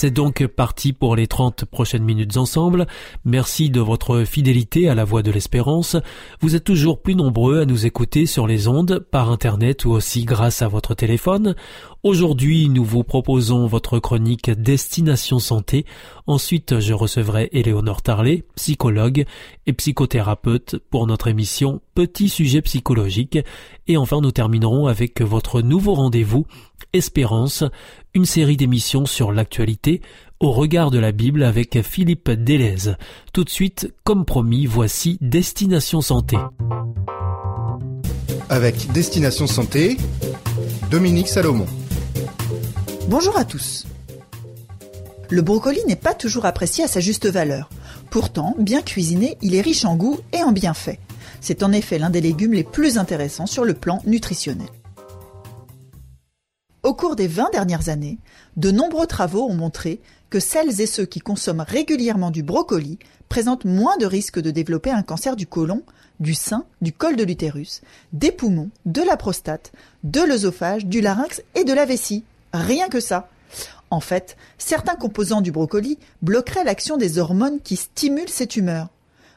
C'est donc parti pour les 30 prochaines minutes ensemble. Merci de votre fidélité à la voix de l'espérance. Vous êtes toujours plus nombreux à nous écouter sur les ondes, par internet ou aussi grâce à votre téléphone. Aujourd'hui, nous vous proposons votre chronique Destination Santé. Ensuite, je recevrai Éléonore Tarlet, psychologue et psychothérapeute pour notre émission Petit sujet psychologique. Et enfin, nous terminerons avec votre nouveau rendez-vous Espérance, une série d'émissions sur l'actualité au regard de la Bible avec Philippe Delez. Tout de suite, comme promis, voici Destination Santé. Avec Destination Santé, Dominique Salomon. Bonjour à tous. Le brocoli n'est pas toujours apprécié à sa juste valeur. Pourtant, bien cuisiné, il est riche en goût et en bienfaits. C'est en effet l'un des légumes les plus intéressants sur le plan nutritionnel. Au cours des 20 dernières années, de nombreux travaux ont montré que celles et ceux qui consomment régulièrement du brocoli présentent moins de risques de développer un cancer du côlon, du sein, du col de l'utérus, des poumons, de la prostate, de l'œsophage, du larynx et de la vessie. Rien que ça. En fait, certains composants du brocoli bloqueraient l'action des hormones qui stimulent ces tumeurs.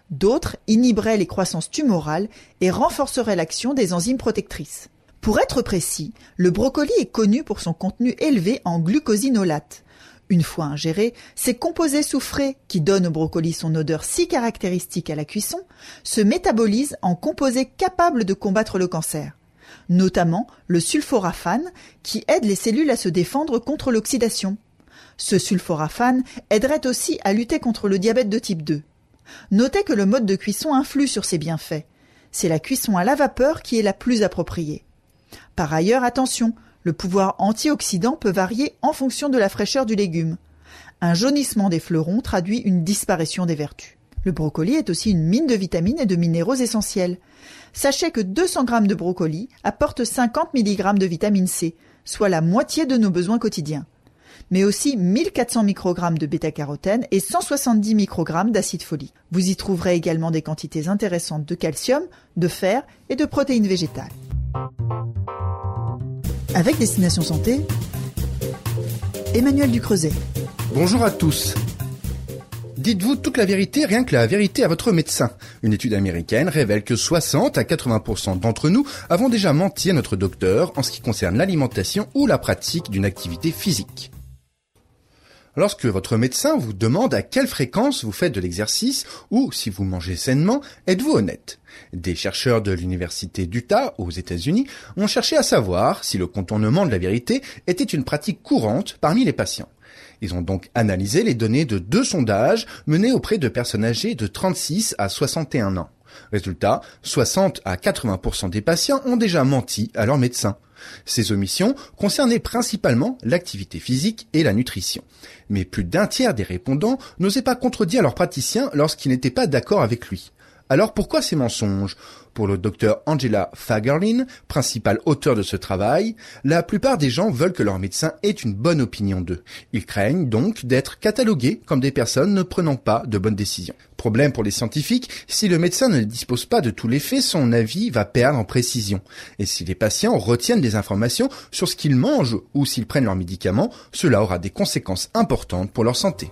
D'autres inhiberaient les croissances tumorales et renforceraient l'action des enzymes protectrices. Pour être précis, le brocoli est connu pour son contenu élevé en glucosinolate. Une fois ingéré, ces composés soufrés, qui donnent au brocoli son odeur si caractéristique à la cuisson, se métabolisent en composés capables de combattre le cancer. Notamment le sulforaphane, qui aide les cellules à se défendre contre l'oxydation. Ce sulforaphane aiderait aussi à lutter contre le diabète de type 2. Notez que le mode de cuisson influe sur ces bienfaits. C'est la cuisson à la vapeur qui est la plus appropriée. Par ailleurs, attention, le pouvoir antioxydant peut varier en fonction de la fraîcheur du légume. Un jaunissement des fleurons traduit une disparition des vertus. Le brocoli est aussi une mine de vitamines et de minéraux essentiels. Sachez que 200 g de brocoli apportent 50 mg de vitamine C, soit la moitié de nos besoins quotidiens. Mais aussi 1400 microgrammes de bêta-carotène et 170 microgrammes d'acide folique. Vous y trouverez également des quantités intéressantes de calcium, de fer et de protéines végétales. Avec Destination Santé, Emmanuel Ducreuset. Bonjour à tous. Dites-vous toute la vérité, rien que la vérité à votre médecin. Une étude américaine révèle que 60 à 80% d'entre nous avons déjà menti à notre docteur en ce qui concerne l'alimentation ou la pratique d'une activité physique. Lorsque votre médecin vous demande à quelle fréquence vous faites de l'exercice ou si vous mangez sainement, êtes-vous honnête? Des chercheurs de l'université d'Utah aux États-Unis ont cherché à savoir si le contournement de la vérité était une pratique courante parmi les patients. Ils ont donc analysé les données de deux sondages menés auprès de personnes âgées de 36 à 61 ans. Résultat, 60 à 80% des patients ont déjà menti à leur médecin. Ces omissions concernaient principalement l'activité physique et la nutrition. Mais plus d'un tiers des répondants n'osaient pas contredire leur praticien lorsqu'ils n'étaient pas d'accord avec lui. Alors pourquoi ces mensonges? Pour le docteur Angela Fagerlin, principal auteur de ce travail, la plupart des gens veulent que leur médecin ait une bonne opinion d'eux. Ils craignent donc d'être catalogués comme des personnes ne prenant pas de bonnes décisions. Problème pour les scientifiques, si le médecin ne dispose pas de tous les faits, son avis va perdre en précision. Et si les patients retiennent des informations sur ce qu'ils mangent ou s'ils prennent leurs médicaments, cela aura des conséquences importantes pour leur santé.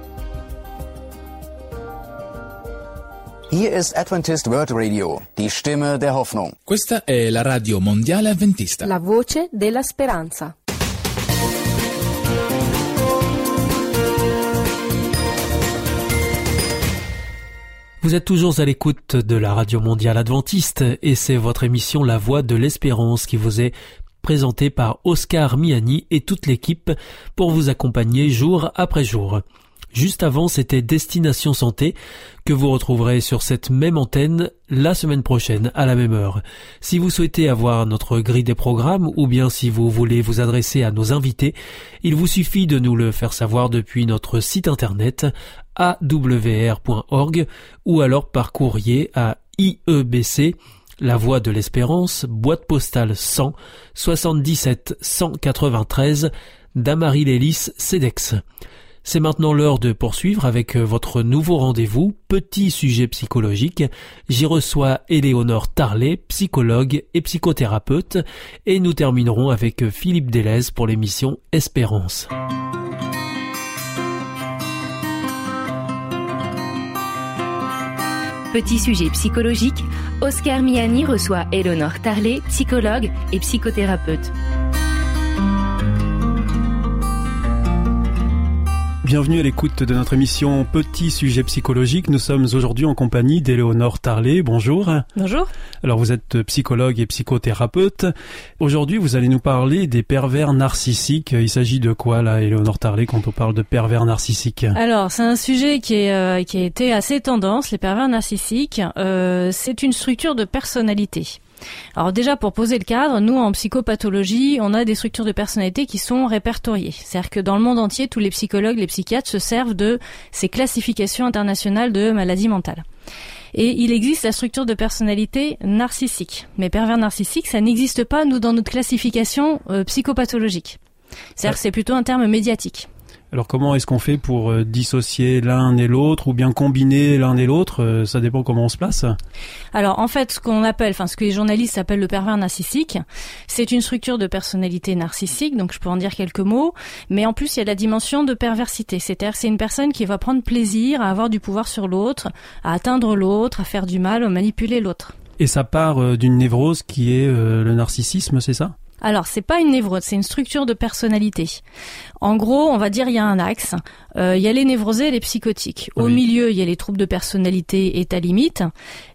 Hier ist Adventist World Radio, die Stimme der Hoffnung. Questa è la radio mondiale avventista. La voce della speranza. Vous êtes toujours à l'écoute de la radio mondiale adventiste et c'est votre émission La Voix de l'Espérance qui vous est présenté par Oscar Miani et toute l'équipe pour vous accompagner jour après jour. Juste avant, c'était Destination Santé que vous retrouverez sur cette même antenne la semaine prochaine à la même heure. Si vous souhaitez avoir notre grille des programmes ou bien si vous voulez vous adresser à nos invités, il vous suffit de nous le faire savoir depuis notre site internet awr.org ou alors par courrier à IEBC la Voie de l'Espérance, boîte postale 100 77 193 Damary-Lélis, CEDEX. C'est maintenant l'heure de poursuivre avec votre nouveau rendez-vous, petit sujet psychologique. J'y reçois Éléonore Tarlet, psychologue et psychothérapeute, et nous terminerons avec Philippe Delez pour l'émission Espérance. Petit sujet psychologique, Oscar Miani reçoit Eleonore Tarlet, psychologue et psychothérapeute. Bienvenue à l'écoute de notre émission Petit sujet psychologique. Nous sommes aujourd'hui en compagnie d'Éléonore Tarlet. Bonjour. Bonjour. Alors vous êtes psychologue et psychothérapeute. Aujourd'hui vous allez nous parler des pervers narcissiques. Il s'agit de quoi là, Éléonore Tarlet, quand on parle de pervers narcissiques? Alors c'est un sujet qui, est, euh, qui a été assez tendance, les pervers narcissiques. Euh, c'est une structure de personnalité. Alors déjà pour poser le cadre, nous en psychopathologie, on a des structures de personnalité qui sont répertoriées. C'est-à-dire que dans le monde entier, tous les psychologues, les psychiatres se servent de ces classifications internationales de maladies mentales. Et il existe la structure de personnalité narcissique. Mais pervers narcissique, ça n'existe pas, nous, dans notre classification euh, psychopathologique. C'est-à-dire que c'est plutôt un terme médiatique. Alors comment est-ce qu'on fait pour euh, dissocier l'un et l'autre ou bien combiner l'un et l'autre euh, Ça dépend comment on se place? Alors en fait, ce qu'on appelle, enfin ce que les journalistes appellent le pervers narcissique, c'est une structure de personnalité narcissique, donc je peux en dire quelques mots, mais en plus il y a la dimension de perversité, c'est-à-dire c'est une personne qui va prendre plaisir à avoir du pouvoir sur l'autre, à atteindre l'autre, à faire du mal, à manipuler l'autre. Et ça part euh, d'une névrose qui est le narcissisme, c'est ça? Alors, c'est pas une névrose, c'est une structure de personnalité. En gros, on va dire il y a un axe. Euh, il y a les névrosés et les psychotiques. Au milieu, il y a les troubles de personnalité état limite.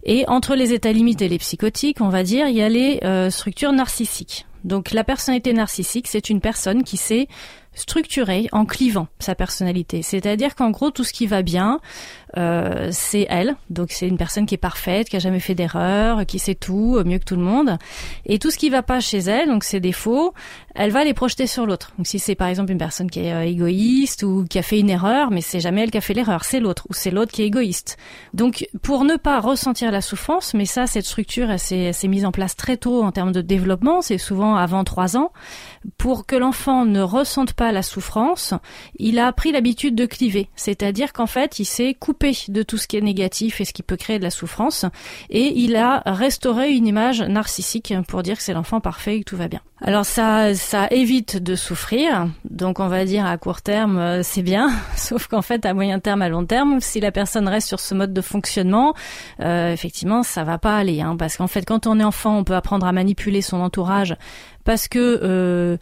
Et entre les états limites et les psychotiques, on va dire il y a les euh, structures narcissiques. Donc, la personnalité narcissique, c'est une personne qui sait structurée en clivant sa personnalité. C'est-à-dire qu'en gros, tout ce qui va bien, euh, c'est elle. Donc c'est une personne qui est parfaite, qui a jamais fait d'erreur, qui sait tout mieux que tout le monde. Et tout ce qui va pas chez elle, donc ses défauts, elle va les projeter sur l'autre. Donc si c'est par exemple une personne qui est euh, égoïste ou qui a fait une erreur, mais c'est jamais elle qui a fait l'erreur, c'est l'autre ou c'est l'autre qui est égoïste. Donc pour ne pas ressentir la souffrance, mais ça cette structure elle s'est mise en place très tôt en termes de développement, c'est souvent avant trois ans. Pour que l'enfant ne ressente pas la souffrance, il a pris l'habitude de cliver, c'est-à-dire qu'en fait il s'est coupé de tout ce qui est négatif et ce qui peut créer de la souffrance, et il a restauré une image narcissique pour dire que c'est l'enfant parfait et que tout va bien. Alors ça, ça évite de souffrir, donc on va dire à court terme euh, c'est bien, sauf qu'en fait à moyen terme, à long terme, si la personne reste sur ce mode de fonctionnement, euh, effectivement ça va pas aller, hein, parce qu'en fait quand on est enfant, on peut apprendre à manipuler son entourage parce que euh,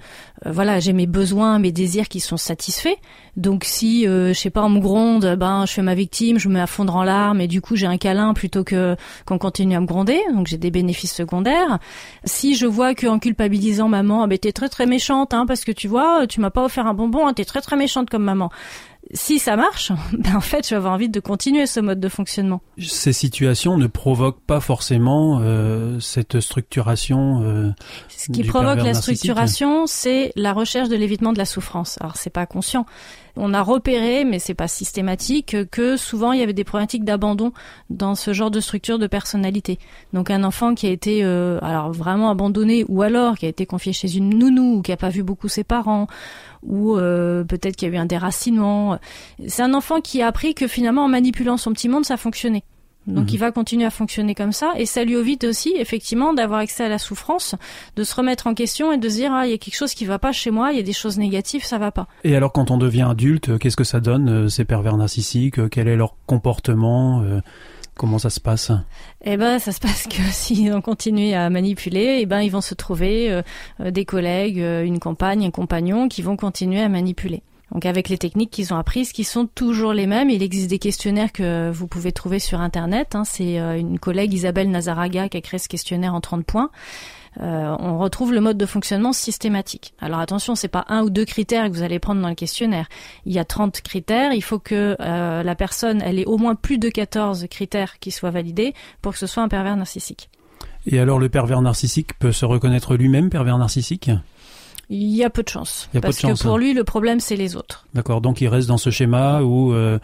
voilà j'ai mes besoins, mes désirs qui sont satisfaits. Donc si euh, je sais pas on me gronde, ben je fais ma victime, je me mets à fondre en larmes et du coup j'ai un câlin plutôt que qu'on continue à me gronder. Donc j'ai des bénéfices secondaires. Si je vois qu'en culpabilisant maman, ah, ben t'es très très méchante hein, parce que tu vois tu m'as pas offert un bonbon, hein, t'es très très méchante comme maman si ça marche, ben en fait, je vais avoir envie de continuer ce mode de fonctionnement. Ces situations ne provoquent pas forcément euh, cette structuration. Euh, Ce qui provoque la structuration, c'est la recherche de l'évitement de la souffrance. Alors c'est pas conscient. On a repéré, mais c'est pas systématique, que souvent il y avait des problématiques d'abandon dans ce genre de structure de personnalité. Donc un enfant qui a été euh, alors vraiment abandonné, ou alors qui a été confié chez une nounou, ou qui a pas vu beaucoup ses parents, ou euh, peut-être qu'il y a eu un déracinement. C'est un enfant qui a appris que finalement en manipulant son petit monde, ça fonctionnait. Donc mhm. il va continuer à fonctionner comme ça et ça lui évite aussi effectivement d'avoir accès à la souffrance, de se remettre en question et de se dire ah il y a quelque chose qui va pas chez moi, il y a des choses négatives, ça va pas. Et alors quand on devient adulte, qu'est-ce que ça donne euh, ces pervers narcissiques Quel est leur comportement euh, Comment ça se passe Eh ben, ça se passe que si on continue à manipuler, eh ben, ils vont se trouver euh, euh, des collègues, euh, une compagne, un compagnon qui vont continuer à manipuler. Donc avec les techniques qu'ils ont apprises, qui sont toujours les mêmes. Il existe des questionnaires que vous pouvez trouver sur Internet. Hein. C'est une collègue Isabelle Nazaraga qui a créé ce questionnaire en 30 points. On retrouve le mode de fonctionnement systématique. Alors attention, c'est pas un ou deux critères que vous allez prendre dans le questionnaire. Il y a 30 critères. Il faut que la personne, elle ait au moins plus de 14 critères qui soient validés pour que ce soit un pervers narcissique. Et alors le pervers narcissique peut se reconnaître lui-même pervers narcissique? Il y a peu de chance. parce que pour hein. lui, le problème, c'est les autres. D'accord. Donc il reste dans ce schéma où euh,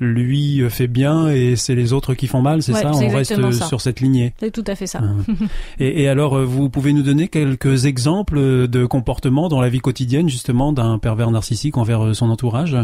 lui fait bien et c'est les autres qui font mal, c'est ça? On reste sur cette lignée. C'est tout à fait ça. Ah. et, et, alors, euh, vous pouvez nous donner quelques exemples de comportements dans la vie quotidienne, justement, d'un pervers narcissique envers euh, son entourage?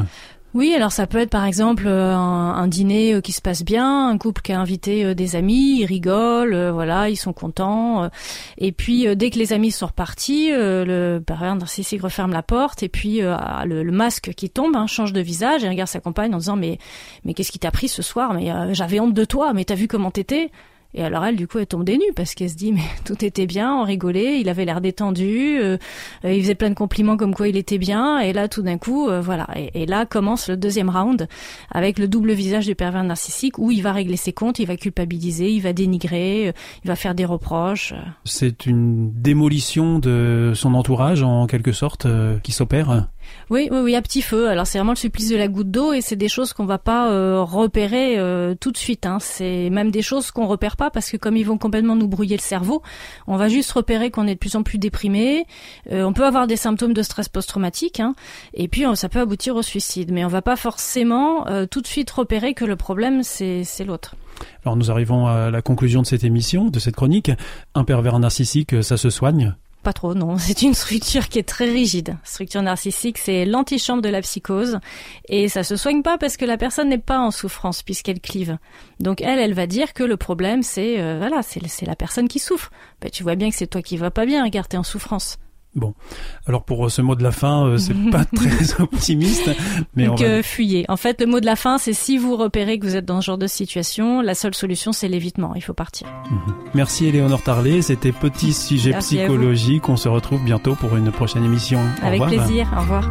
Oui, alors ça peut être par exemple euh, un, dîner euh, qui se passe bien, un couple qui a invité euh, des amis, ils rigolent, voilà, ils sont contents. et puis dès que les amis sont repartis, le pervers narcissique referme la porte et puis le, masque qui tombe hein, change de visage et regarde sa compagne en disant mais mais qu'est-ce qui t'a pris ce soir? Mais j'avais honte de toi, mais t'as vu comment t'étais? Et alors elle, du coup, elle tombe des parce qu'elle se dit mais tout était bien, on rigolait, il avait l'air détendu, euh, euh, il faisait plein de compliments comme quoi il était bien. Et là, tout d'un coup, euh, voilà. Et, là commence le deuxième round avec le double visage du pervers narcissique où il va régler ses comptes, il va culpabiliser, il va dénigrer, il va faire des reproches. C'est une démolition de son entourage en quelque sorte qui s'opère. Oui, oui, à petit feu. Alors c'est vraiment le supplice de la goutte d'eau et c'est des choses qu'on va pas euh, repérer euh, tout de suite. Hein. C'est même des choses qu'on repère pas parce que comme ils vont complètement nous brouiller le cerveau, on va juste repérer qu'on est de plus en plus déprimé. Euh, on peut avoir des symptômes de stress post-traumatique hein, et puis ça peut aboutir au suicide. Mais on va pas forcément tout de suite repérer que le problème c'est l'autre. Alors nous arrivons à la conclusion de cette émission, de cette chronique. Un pervers narcissique, ça se soigne pas trop, non. C'est une structure qui est très rigide. Structure narcissique, c'est l'antichambre de la psychose. Et ça se soigne pas parce que la personne n'est pas en souffrance puisqu'elle clive. Donc elle, elle va dire que le problème, c'est euh, voilà, c'est la personne qui souffre. Ben, tu vois bien que c'est toi qui vas pas bien, regarde, t'es en souffrance. Bon, alors pour euh, ce mot de la fin, euh, c'est pas très optimiste, mais Donc euh, fuyez. En fait, le mot de la fin, c'est si vous repérez que vous êtes dans ce genre de situation, la seule solution, c'est l'évitement. Il faut partir. Mhm. Merci Éléonore Tarlet. C'était petit sujet psychologique. On se retrouve bientôt pour une prochaine émission. Avec plaisir. Au revoir.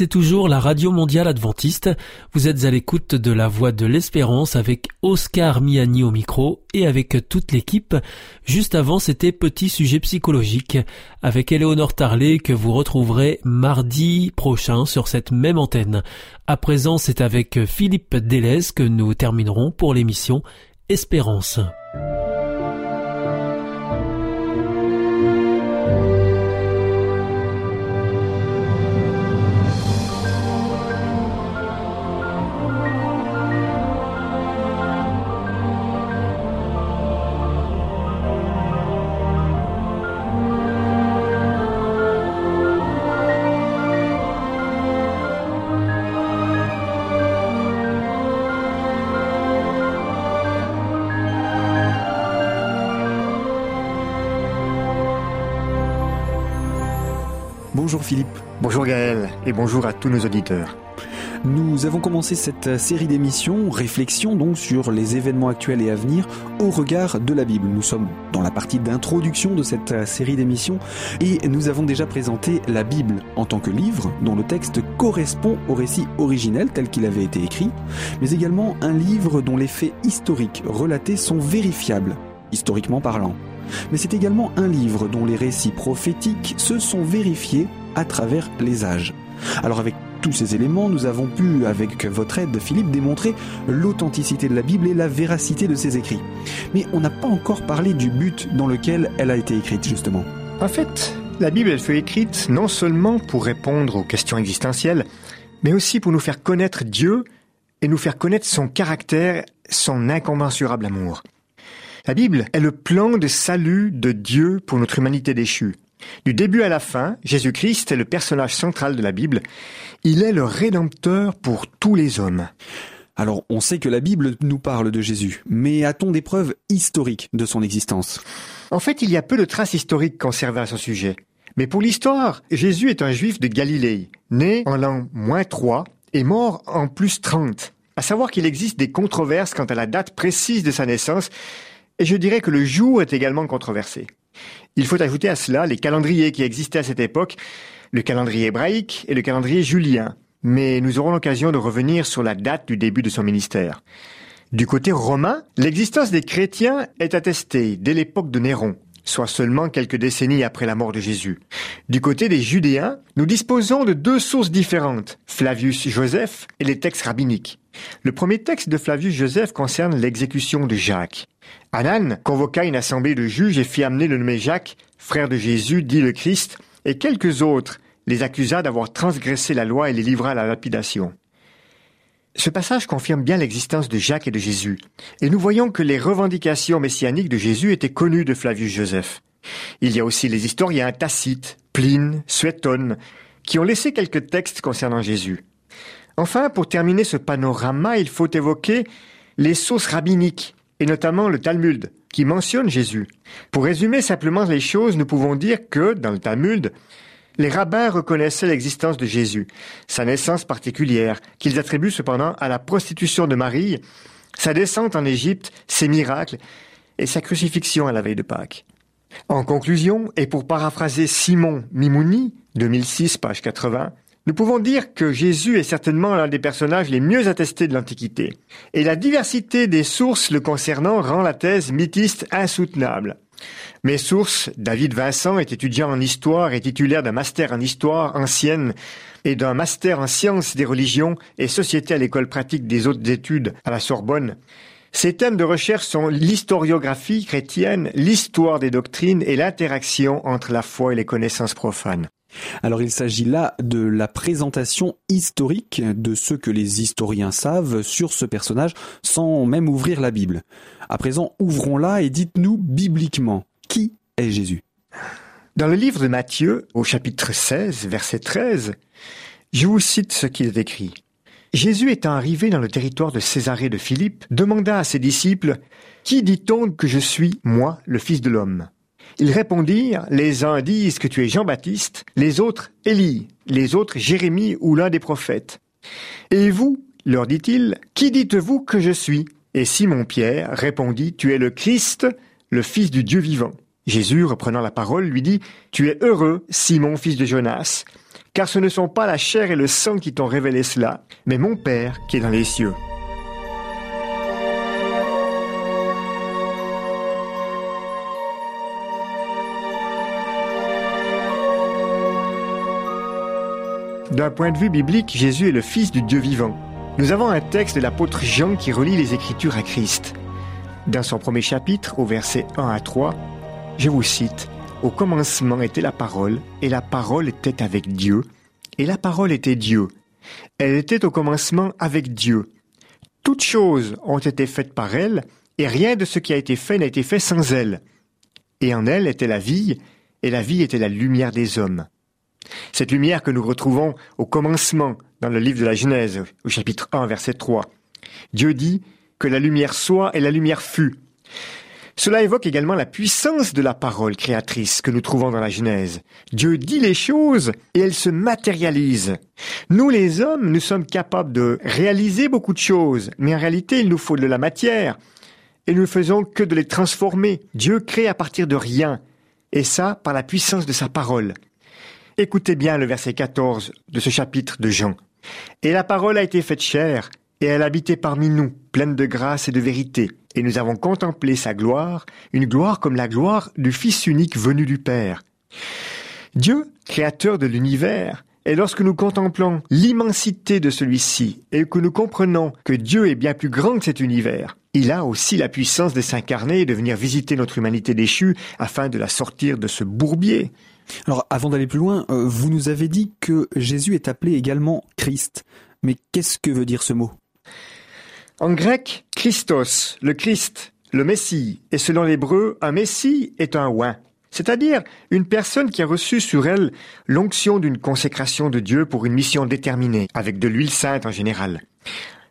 C'est toujours la Radio Mondiale Adventiste. Vous êtes à l'écoute de la Voix de l'Espérance avec Oscar Miani au micro et avec toute l'équipe. Juste avant, c'était Petit Sujet Psychologique avec Éléonore Tarlet que vous retrouverez mardi prochain sur cette même antenne. À présent, c'est avec Philippe Delez que nous terminerons pour l'émission Espérance. Bonjour Philippe. Bonjour Gaël et bonjour à tous nos auditeurs. Nous avons commencé cette série d'émissions, réflexion donc sur les événements actuels et à venir au regard de la Bible. Nous sommes dans la partie d'introduction de cette série d'émissions et nous avons déjà présenté la Bible en tant que livre dont le texte correspond au récit originel tel qu'il avait été écrit, mais également un livre dont les faits historiques relatés sont vérifiables, historiquement parlant. Mais c'est également un livre dont les récits prophétiques se sont vérifiés à travers les âges. Alors avec tous ces éléments, nous avons pu, avec votre aide, Philippe, démontrer l'authenticité de la Bible et la véracité de ses écrits. Mais on n'a pas encore parlé du but dans lequel elle a été écrite, justement. En fait, la Bible, elle fut écrite non seulement pour répondre aux questions existentielles, mais aussi pour nous faire connaître Dieu et nous faire connaître son caractère, son incommensurable amour. La Bible est le plan de salut de Dieu pour notre humanité déchue. Du début à la fin, Jésus-Christ est le personnage central de la Bible. Il est le rédempteur pour tous les hommes. Alors, on sait que la Bible nous parle de Jésus, mais a-t-on des preuves historiques de son existence? En fait, il y a peu de traces historiques conservées à son sujet. Mais pour l'histoire, Jésus est un juif de Galilée, né en l'an moins 3 et mort en plus 30. À savoir qu'il existe des controverses quant à la date précise de sa naissance, et je dirais que le jour est également controversé. Il faut ajouter à cela les calendriers qui existaient à cette époque, le calendrier hébraïque et le calendrier julien. Mais nous aurons l'occasion de revenir sur la date du début de son ministère. Du côté romain, l'existence des chrétiens est attestée dès l'époque de Néron, soit seulement quelques décennies après la mort de Jésus. Du côté des Judéens, nous disposons de deux sources différentes, Flavius Joseph et les textes rabbiniques. Le premier texte de Flavius Joseph concerne l'exécution de Jacques. Anan convoqua une assemblée de juges et fit amener le nommé Jacques, frère de Jésus, dit le Christ, et quelques autres, les accusa d'avoir transgressé la loi et les livra à la lapidation. Ce passage confirme bien l'existence de Jacques et de Jésus, et nous voyons que les revendications messianiques de Jésus étaient connues de Flavius Joseph. Il y a aussi les historiens Tacite, Pline, Suétone, qui ont laissé quelques textes concernant Jésus. Enfin, pour terminer ce panorama, il faut évoquer les sources rabbiniques, et notamment le Talmud, qui mentionne Jésus. Pour résumer simplement les choses, nous pouvons dire que, dans le Talmud, les rabbins reconnaissaient l'existence de Jésus, sa naissance particulière, qu'ils attribuent cependant à la prostitution de Marie, sa descente en Égypte, ses miracles et sa crucifixion à la veille de Pâques. En conclusion, et pour paraphraser Simon Mimouni, 2006, page 80, nous pouvons dire que Jésus est certainement l'un des personnages les mieux attestés de l'Antiquité. Et la diversité des sources le concernant rend la thèse mythiste insoutenable. Mes sources, David Vincent est étudiant en histoire et titulaire d'un master en histoire ancienne et d'un master en sciences des religions et société à l'école pratique des hautes études à la Sorbonne. Ses thèmes de recherche sont l'historiographie chrétienne, l'histoire des doctrines et l'interaction entre la foi et les connaissances profanes. Alors il s'agit là de la présentation historique de ce que les historiens savent sur ce personnage sans même ouvrir la Bible. À présent, ouvrons-la et dites-nous bibliquement, qui est Jésus? Dans le livre de Matthieu, au chapitre 16, verset 13, je vous cite ce qu'il est écrit. Jésus étant arrivé dans le territoire de Césarée de Philippe, demanda à ses disciples, Qui dit-on que je suis, moi, le Fils de l'homme? Ils répondirent, les uns disent que tu es Jean-Baptiste, les autres Élie, les autres Jérémie ou l'un des prophètes. Et vous, leur dit-il, qui dites-vous que je suis? Et Simon-Pierre répondit, tu es le Christ, le Fils du Dieu vivant. Jésus, reprenant la parole, lui dit, Tu es heureux, Simon, fils de Jonas, car ce ne sont pas la chair et le sang qui t'ont révélé cela, mais mon Père qui est dans les cieux. D'un point de vue biblique, Jésus est le Fils du Dieu vivant. Nous avons un texte de l'apôtre Jean qui relie les Écritures à Christ. Dans son premier chapitre, au verset 1 à 3, je vous cite, Au commencement était la parole, et la parole était avec Dieu, et la parole était Dieu. Elle était au commencement avec Dieu. Toutes choses ont été faites par elle, et rien de ce qui a été fait n'a été fait sans elle. Et en elle était la vie, et la vie était la lumière des hommes. Cette lumière que nous retrouvons au commencement dans le livre de la Genèse, au chapitre 1, verset 3. Dieu dit que la lumière soit et la lumière fut. Cela évoque également la puissance de la parole créatrice que nous trouvons dans la Genèse. Dieu dit les choses et elles se matérialisent. Nous les hommes, nous sommes capables de réaliser beaucoup de choses, mais en réalité il nous faut de la matière et nous ne faisons que de les transformer. Dieu crée à partir de rien, et ça par la puissance de sa parole. Écoutez bien le verset 14 de ce chapitre de Jean. Et la parole a été faite chair, et elle habitait parmi nous, pleine de grâce et de vérité. Et nous avons contemplé sa gloire, une gloire comme la gloire du Fils unique venu du Père. Dieu, créateur de l'univers, et lorsque nous contemplons l'immensité de celui-ci et que nous comprenons que Dieu est bien plus grand que cet univers, il a aussi la puissance de s'incarner et de venir visiter notre humanité déchue afin de la sortir de ce bourbier. Alors avant d'aller plus loin, euh, vous nous avez dit que Jésus est appelé également Christ. Mais qu'est-ce que veut dire ce mot? En grec, Christos, le Christ, le Messie, et selon l'hébreu, un Messie est un oin c'est-à-dire une personne qui a reçu sur elle l'onction d'une consécration de Dieu pour une mission déterminée, avec de l'huile sainte en général.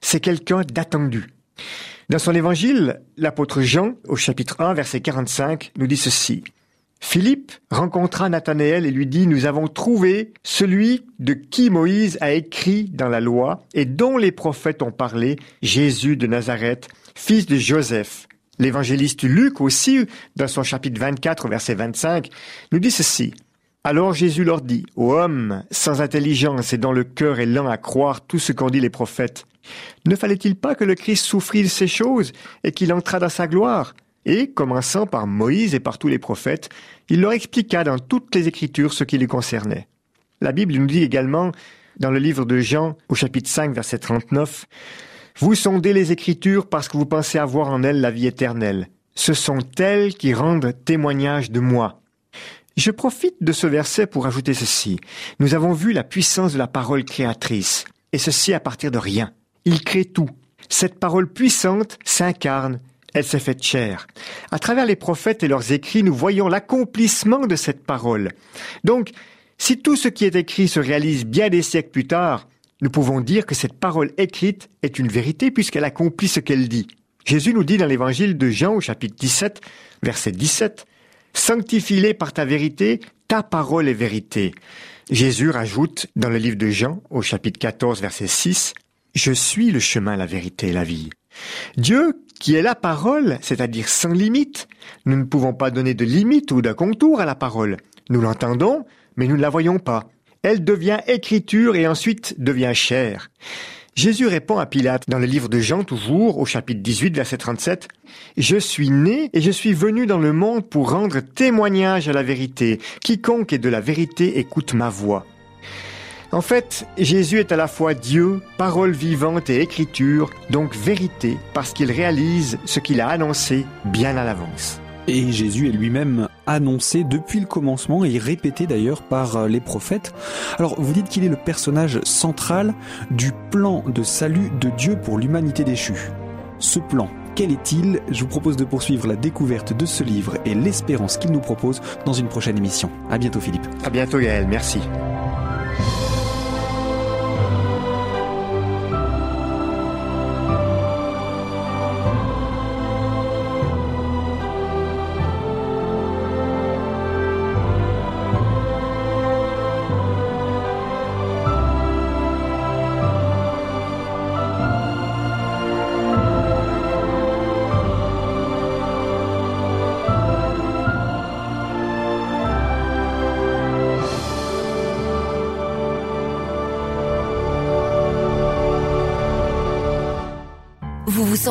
C'est quelqu'un d'attendu. Dans son évangile, l'apôtre Jean, au chapitre 1, verset 45, nous dit ceci. Philippe rencontra Nathanaël et lui dit, Nous avons trouvé celui de qui Moïse a écrit dans la loi et dont les prophètes ont parlé, Jésus de Nazareth, fils de Joseph. L'évangéliste Luc aussi, dans son chapitre 24, verset 25, nous dit ceci. Alors Jésus leur dit, Ô homme, sans intelligence et dont le cœur est lent à croire tout ce qu'ont dit les prophètes, ne fallait-il pas que le Christ souffrit ces choses et qu'il entrât dans sa gloire? Et, commençant par Moïse et par tous les prophètes, il leur expliqua dans toutes les Écritures ce qui les concernait. La Bible nous dit également, dans le livre de Jean, au chapitre 5, verset 39, vous sondez les Écritures parce que vous pensez avoir en elles la vie éternelle. Ce sont elles qui rendent témoignage de moi. Je profite de ce verset pour ajouter ceci. Nous avons vu la puissance de la parole créatrice, et ceci à partir de rien. Il crée tout. Cette parole puissante s'incarne, elle s'est faite chair. À travers les prophètes et leurs écrits, nous voyons l'accomplissement de cette parole. Donc, si tout ce qui est écrit se réalise bien des siècles plus tard, nous pouvons dire que cette parole écrite est une vérité puisqu'elle accomplit ce qu'elle dit. Jésus nous dit dans l'évangile de Jean au chapitre 17, verset 17, Sanctifie-les par ta vérité, ta parole est vérité. Jésus rajoute dans le livre de Jean au chapitre 14, verset 6, Je suis le chemin, la vérité et la vie. Dieu, qui est la parole, c'est-à-dire sans limite, nous ne pouvons pas donner de limite ou de contour à la parole. Nous l'entendons, mais nous ne la voyons pas elle devient écriture et ensuite devient chair. Jésus répond à Pilate dans le livre de Jean toujours, au chapitre 18, verset 37, Je suis né et je suis venu dans le monde pour rendre témoignage à la vérité. Quiconque est de la vérité écoute ma voix. En fait, Jésus est à la fois Dieu, parole vivante et écriture, donc vérité, parce qu'il réalise ce qu'il a annoncé bien à l'avance. Et Jésus est lui-même annoncé depuis le commencement et répété d'ailleurs par euh, les prophètes. Alors vous dites qu'il est le personnage central du plan de salut de Dieu pour l'humanité déchue. Ce plan, quel est-il? Je vous propose de poursuivre la découverte de ce livre et l'espérance qu'il nous propose dans une prochaine émission. À bientôt Philippe. À bientôt Gaël, merci.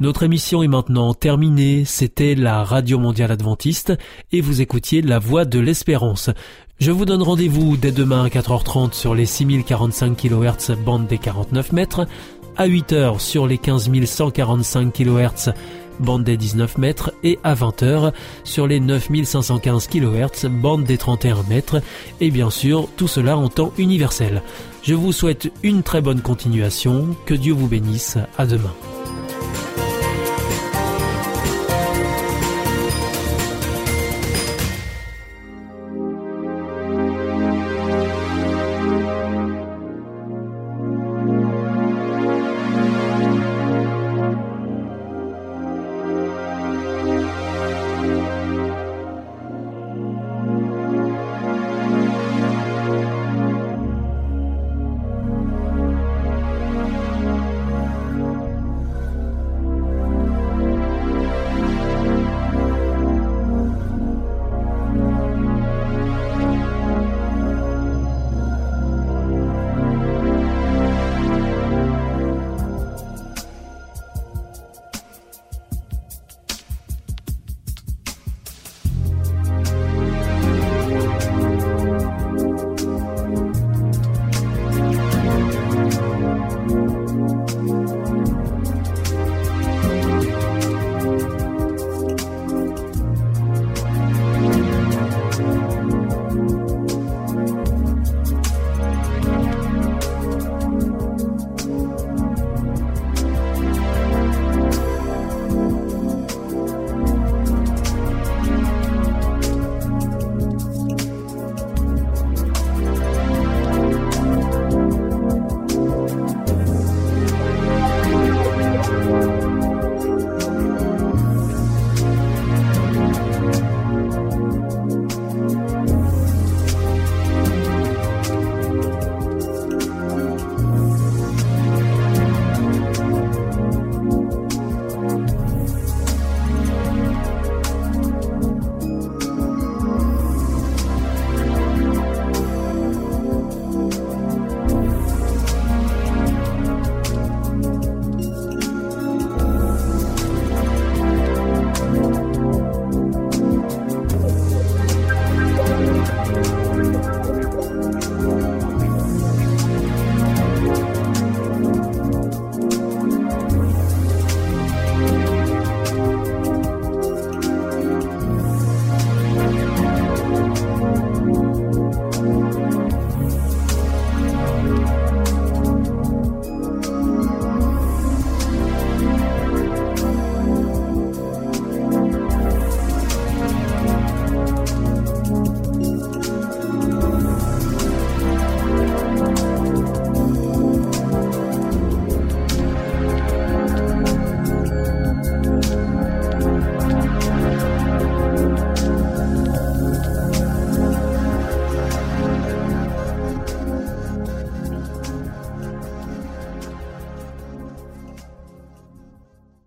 Notre émission est maintenant terminée. C'était la Radio Mondiale Adventiste et vous écoutiez La Voix de l'Espérance. Je vous donne rendez-vous dès demain à 4h30 sur les 6045 kHz bande des 49 mètres à 8h sur les 15 145 kHz bande des 19 mètres et à 20h sur les 9515 kHz bande des 31 mètres et bien sûr tout cela en temps universel. Je vous souhaite une très bonne continuation, que Dieu vous bénisse, à demain. Bye.